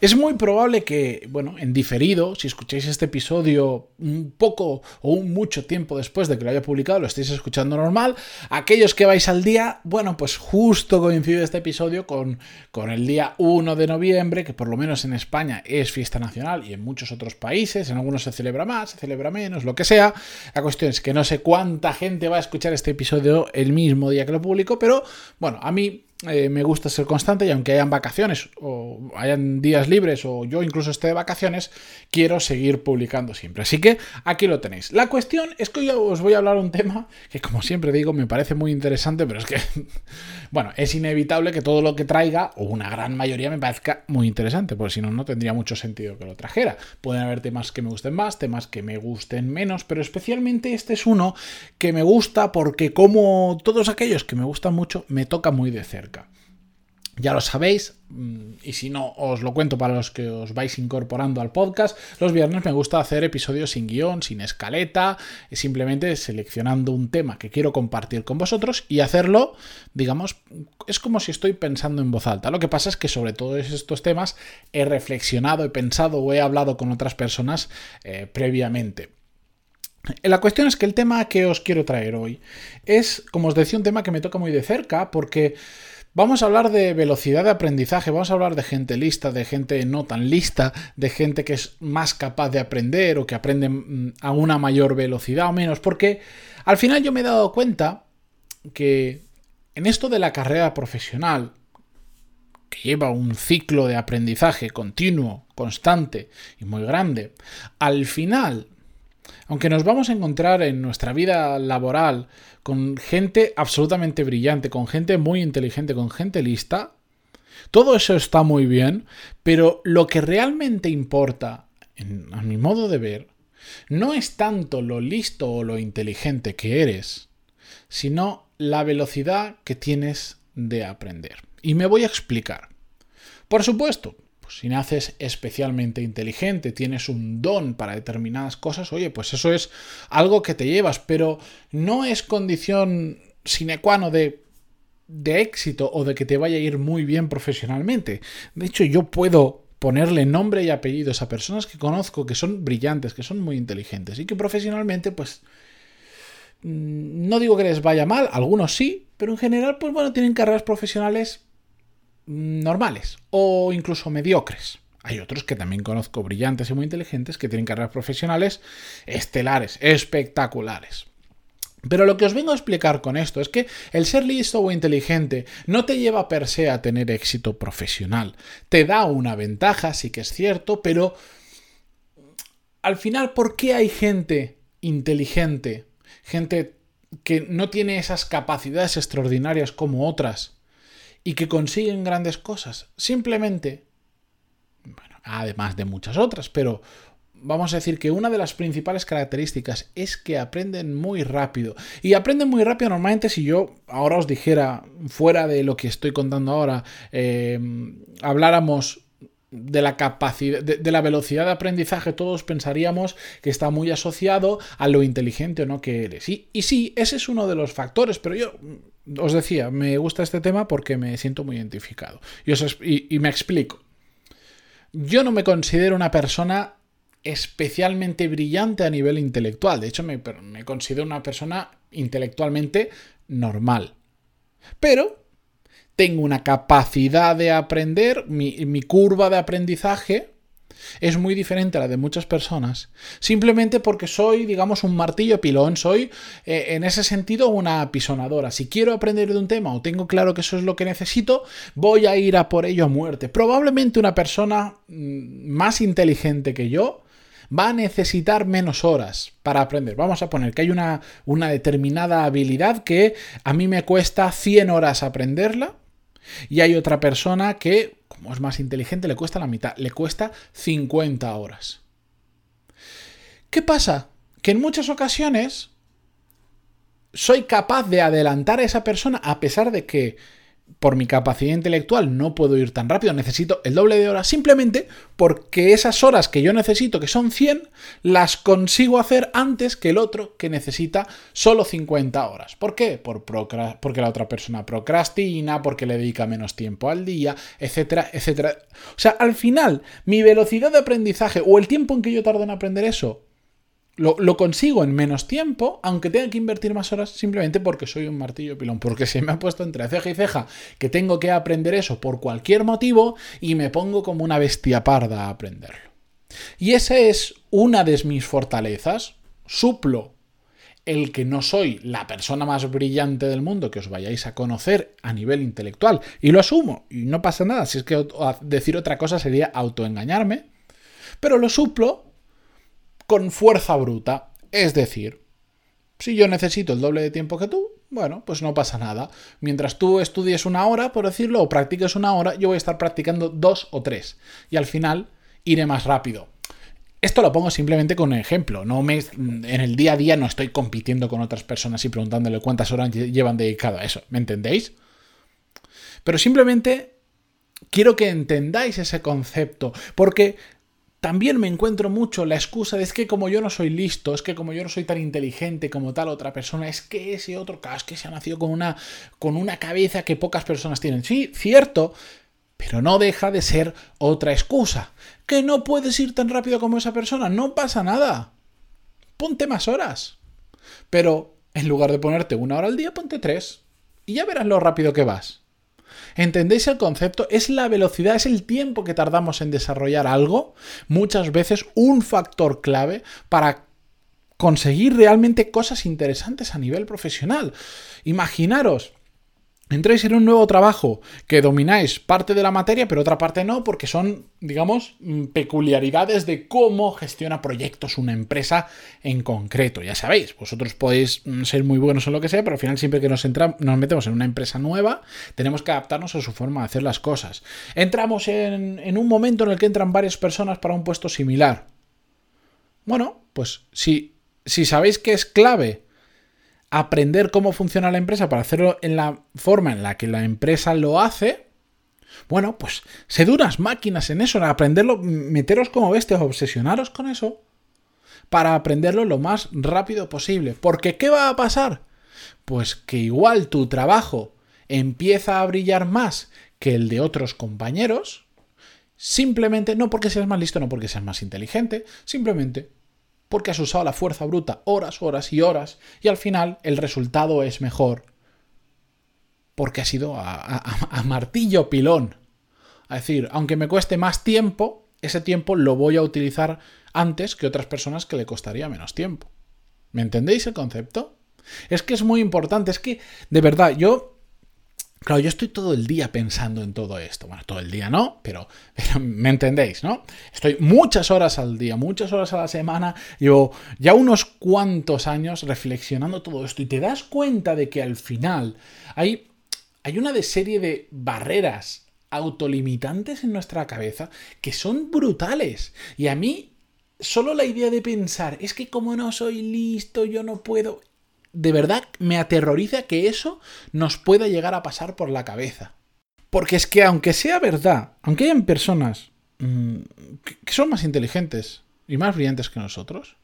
Es muy probable que, bueno, en diferido, si escucháis este episodio un poco o un mucho tiempo después de que lo haya publicado, lo estéis escuchando normal. Aquellos que vais al día, bueno, pues justo coincide este episodio con, con el día 1 de noviembre, que por lo menos en España es fiesta nacional y en muchos otros países, en algunos se celebra más, se celebra menos, lo que sea. La cuestión es que no sé cuánta gente va a escuchar este episodio el mismo día que lo publico, pero bueno, a mí eh, me gusta ser constante y aunque hayan vacaciones o hayan días libres o yo incluso esté de vacaciones, quiero seguir publicando siempre. Así que aquí lo tenéis. La cuestión es que hoy os voy a hablar un tema que como siempre digo me parece muy interesante, pero es que, bueno, es inevitable que todo lo que traiga, o una gran mayoría, me parezca muy interesante, porque si no, no tendría mucho sentido que lo trajera. Pueden haber temas que me gusten más, temas que me gusten menos, pero especialmente este es uno que me gusta porque como todos aquellos que me gustan mucho, me toca muy de cerca. Ya lo sabéis, mm, y si no, os lo cuento para los que os vais incorporando al podcast. Los viernes me gusta hacer episodios sin guion, sin escaleta, simplemente seleccionando un tema que quiero compartir con vosotros y hacerlo, digamos, es como si estoy pensando en voz alta. Lo que pasa es que sobre todos estos temas he reflexionado, he pensado o he hablado con otras personas eh, previamente. La cuestión es que el tema que os quiero traer hoy es, como os decía, un tema que me toca muy de cerca porque Vamos a hablar de velocidad de aprendizaje, vamos a hablar de gente lista, de gente no tan lista, de gente que es más capaz de aprender o que aprende mm, a una mayor velocidad o menos, porque al final yo me he dado cuenta que en esto de la carrera profesional, que lleva un ciclo de aprendizaje continuo, constante y muy grande, al final aunque nos vamos a encontrar en nuestra vida laboral con gente absolutamente brillante, con gente muy inteligente, con gente lista, todo eso está muy bien, pero lo que realmente importa, a mi modo de ver, no es tanto lo listo o lo inteligente que eres, sino la velocidad que tienes de aprender. Y me voy a explicar. Por supuesto, si naces especialmente inteligente, tienes un don para determinadas cosas, oye, pues eso es algo que te llevas, pero no es condición sine qua non de, de éxito o de que te vaya a ir muy bien profesionalmente. De hecho, yo puedo ponerle nombre y apellidos a personas que conozco que son brillantes, que son muy inteligentes y que profesionalmente, pues, mm, no digo que les vaya mal, algunos sí, pero en general, pues bueno, tienen carreras profesionales normales o incluso mediocres. Hay otros que también conozco brillantes y muy inteligentes que tienen carreras profesionales estelares, espectaculares. Pero lo que os vengo a explicar con esto es que el ser listo o inteligente no te lleva per se a tener éxito profesional. Te da una ventaja, sí que es cierto, pero al final, ¿por qué hay gente inteligente, gente que no tiene esas capacidades extraordinarias como otras, y que consiguen grandes cosas. Simplemente, bueno, además de muchas otras, pero vamos a decir que una de las principales características es que aprenden muy rápido. Y aprenden muy rápido normalmente si yo ahora os dijera, fuera de lo que estoy contando ahora, eh, habláramos de la capacidad, de, la velocidad de aprendizaje, todos pensaríamos que está muy asociado a lo inteligente o no que eres. Y sí, ese es uno de los factores, pero yo os decía, me gusta este tema porque me siento muy identificado. Y, me explico. Yo no me considero una persona especialmente brillante a nivel intelectual. De hecho, me, considero una persona intelectualmente normal. Pero tengo una capacidad de aprender, mi curva de aprendizaje es muy diferente a la de muchas personas, simplemente porque soy, digamos, un martillo pilón, soy eh, en ese sentido una pisonadora. Si quiero aprender de un tema o tengo claro que eso es lo que necesito, voy a ir a por ello a muerte. Probablemente una persona mm, más inteligente que yo va a necesitar menos horas para aprender. Vamos a poner que hay una, una determinada habilidad que a mí me cuesta 100 horas aprenderla Y hay otra persona que, como es más inteligente, le cuesta la mitad, le cuesta 50 horas. ¿Qué pasa? Que en muchas ocasiones soy capaz de adelantar a esa persona a pesar de que por mi capacidad intelectual no puedo ir tan rápido, necesito el doble de horas simplemente porque esas horas que yo necesito, que son 100, las consigo hacer antes que el otro que necesita solo 50 horas. ¿Por qué? Por porque la otra persona procrastina, porque le dedica menos tiempo al día, etcétera, etcétera. O sea, al final, mi velocidad de aprendizaje o el tiempo en que yo tardo en aprender eso lo, consigo en menos tiempo, aunque tenga que invertir más horas simplemente porque soy un martillo pilón, porque se me ha puesto entre ceja y ceja que tengo que aprender eso por cualquier motivo y me pongo como una bestia parda a aprenderlo. Y esa es una de mis fortalezas. Suplo el que no soy la persona más brillante del mundo que os vayáis a conocer a nivel intelectual. Y lo asumo, y no pasa nada, si es que decir otra cosa sería autoengañarme. Pero lo suplo con fuerza bruta. Es decir, si yo necesito el doble de tiempo que tú, bueno, pues no pasa nada. Mientras tú estudies una hora, por decirlo, o practiques una hora, yo voy a estar practicando dos o tres. Y al final iré más rápido. Esto lo pongo simplemente con ejemplo. No me, en el día a día no estoy compitiendo con otras personas y preguntándole cuántas horas llevan dedicado a eso. ¿Me entendéis? Pero simplemente quiero que entendáis ese concepto. Porque también me encuentro mucho la excusa de es que como yo no soy listo, es que como yo no soy tan inteligente como tal otra persona, es que ese otro caso que se ha nacido con una, con una cabeza que pocas personas tienen. Sí, cierto, pero no deja de ser otra excusa. Que no puedes ir tan rápido como esa persona, no pasa nada. Ponte más horas. Pero en lugar de ponerte una hora al día, ponte tres. Y ya verás lo rápido que vas. ¿Entendéis el concepto? Es la velocidad, es el tiempo que tardamos en desarrollar algo, muchas veces un factor clave para conseguir realmente cosas interesantes a nivel profesional. Imaginaros, entráis en un nuevo trabajo que domináis parte de la materia, pero otra parte no, porque son, digamos, mm, peculiaridades de cómo gestiona proyectos una empresa en concreto. Ya sabéis, vosotros podéis mm, ser muy buenos en lo que sea, pero al final siempre que nos, nos metemos en una empresa nueva, tenemos que adaptarnos a su forma de hacer las cosas. Entramos en, en un momento en el que entran varias personas para un puesto similar. Bueno, pues si, si sabéis que es clave aprender cómo funciona la empresa para hacerlo en la forma en la que la empresa lo hace, bueno, pues sed unas máquinas en eso, en aprenderlo, meteros como bestias, obsesionaros con eso para aprenderlo lo más rápido posible. Porque ¿qué va a pasar? Pues que igual tu trabajo empieza a brillar más que el de otros compañeros, simplemente no porque seas más listo, no porque seas más inteligente, simplemente porque has usado la fuerza bruta horas, horas y horas, y al final el resultado es mejor porque ha sido a, martillo pilón. Es decir, aunque me cueste más tiempo, ese tiempo lo voy a utilizar antes que otras personas que le costaría menos tiempo. ¿Me entendéis el concepto? Es que es muy importante, es que, de verdad, yo Claro, yo estoy todo el día pensando en todo esto. Bueno, todo el día no, pero, me entendéis, ¿no? Estoy muchas horas al día, muchas horas a la semana, llevo ya unos cuantos años reflexionando todo esto y te das cuenta de que al final hay, hay una serie de barreras autolimitantes en nuestra cabeza que son brutales. Y a mí, solo la idea de pensar, es que como no soy listo, yo no puedo, de verdad me aterroriza que eso nos pueda llegar a pasar por la cabeza. Porque es que aunque sea verdad, aunque hayan personas mm, que son más inteligentes y más brillantes que nosotros,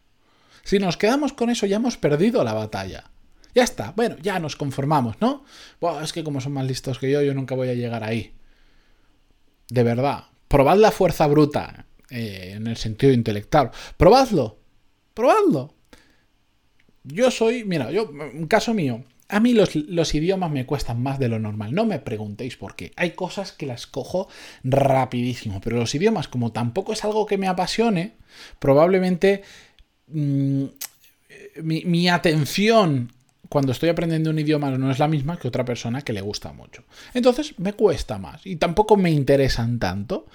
si nos quedamos con eso ya hemos perdido la batalla. Ya está, bueno, ya nos conformamos, ¿no? es que como son más listos que yo, yo nunca voy a llegar ahí. De verdad, probad la fuerza bruta eh, en el sentido intelectual. Probadlo, probadlo. Yo soy, mira, yo, un caso mío, a mí los, los, idiomas me cuestan más de lo normal. No me preguntéis por qué. Hay cosas que las cojo rapidísimo. Pero los idiomas, como tampoco es algo que me apasione, probablemente mm, mi, mi, atención cuando estoy aprendiendo un idioma no es la misma que otra persona que le gusta mucho. Entonces me cuesta más. Y tampoco me interesan tanto.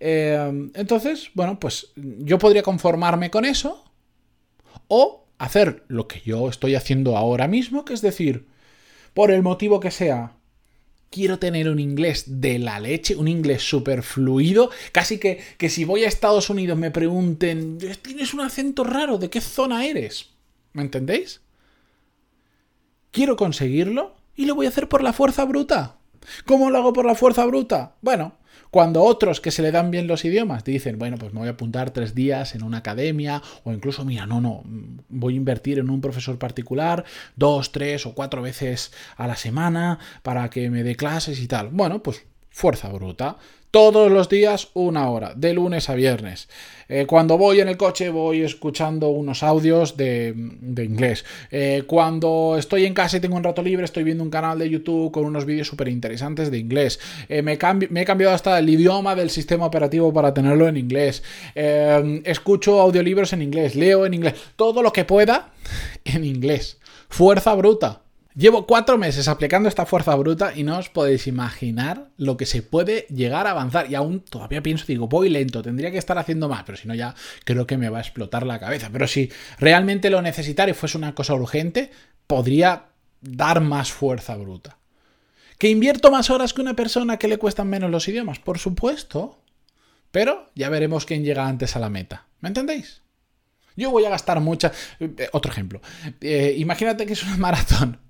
Eh, entonces, bueno, pues yo podría conformarme con eso. O hacer lo que yo estoy haciendo ahora mismo, que es decir, por el motivo que sea, quiero tener un inglés de la leche, un inglés súper fluido, casi que, que si voy a Estados Unidos me pregunten, tienes un acento raro, ¿de qué zona eres? ¿Me entendéis? Quiero conseguirlo y lo voy a hacer por la fuerza bruta. ¿Cómo lo hago por la fuerza bruta? Bueno, cuando otros que se le dan bien los idiomas dicen, bueno, pues me voy a apuntar tres días en una academia o incluso, mira, no, no, voy a invertir en un profesor particular dos, tres o cuatro veces a la semana para que me dé clases y tal. Bueno, pues fuerza bruta todos los días una hora, de lunes a viernes. Eh, cuando voy en el coche voy escuchando unos audios de, inglés. Eh, cuando estoy en casa y tengo un rato libre estoy viendo un canal de YouTube con unos vídeos súper interesantes de inglés. Eh, me, me, he cambiado hasta el idioma del sistema operativo para tenerlo en inglés. escucho audiolibros en inglés, leo en inglés, todo lo que pueda en inglés. Fuerza bruta. Llevo cuatro meses aplicando esta fuerza bruta y no os podéis imaginar lo que se puede llegar a avanzar. Y aún todavía pienso, digo, voy lento, tendría que estar haciendo más, pero si no ya creo que me va a explotar la cabeza. Pero si realmente lo necesitara y fuese una cosa urgente, podría dar más fuerza bruta. ¿Que invierto más horas que una persona que le cuestan menos los idiomas? Por supuesto. Pero ya veremos quién llega antes a la meta. ¿Me entendéis? Yo voy a gastar mucha... Eh, otro ejemplo. Eh, imagínate que es una maratón.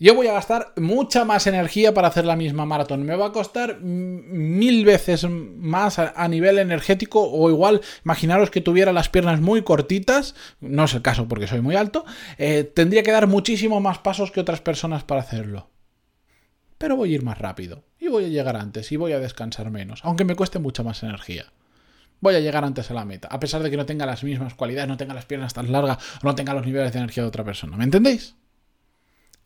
Yo voy a gastar mucha más energía para hacer la misma maratón. Me va a costar mil veces más a, nivel energético o igual, imaginaros que tuviera las piernas muy cortitas, no es el caso porque soy muy alto, eh, tendría que dar muchísimo más pasos que otras personas para hacerlo. Pero voy a ir más rápido y voy a llegar antes y voy a descansar menos, aunque me cueste mucha más energía. Voy a llegar antes a la meta, a pesar de que no tenga las mismas cualidades, no tenga las piernas tan largas o no tenga los niveles de energía de otra persona. ¿Me entendéis?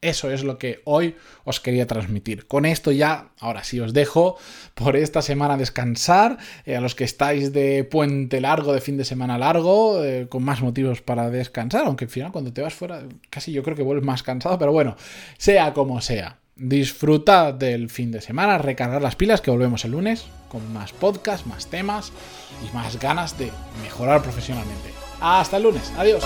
Eso es lo que hoy os quería transmitir. Con esto ya, ahora sí os dejo por esta semana descansar. Eh, a los que estáis de puente largo, de fin de semana largo, eh, con más motivos para descansar. Aunque al final cuando te vas fuera, casi yo creo que vuelves más cansado. Pero bueno, sea como sea. Disfruta del fin de semana, recargar las pilas que volvemos el lunes con más podcast, más temas y más ganas de mejorar profesionalmente. Hasta el lunes. Adiós.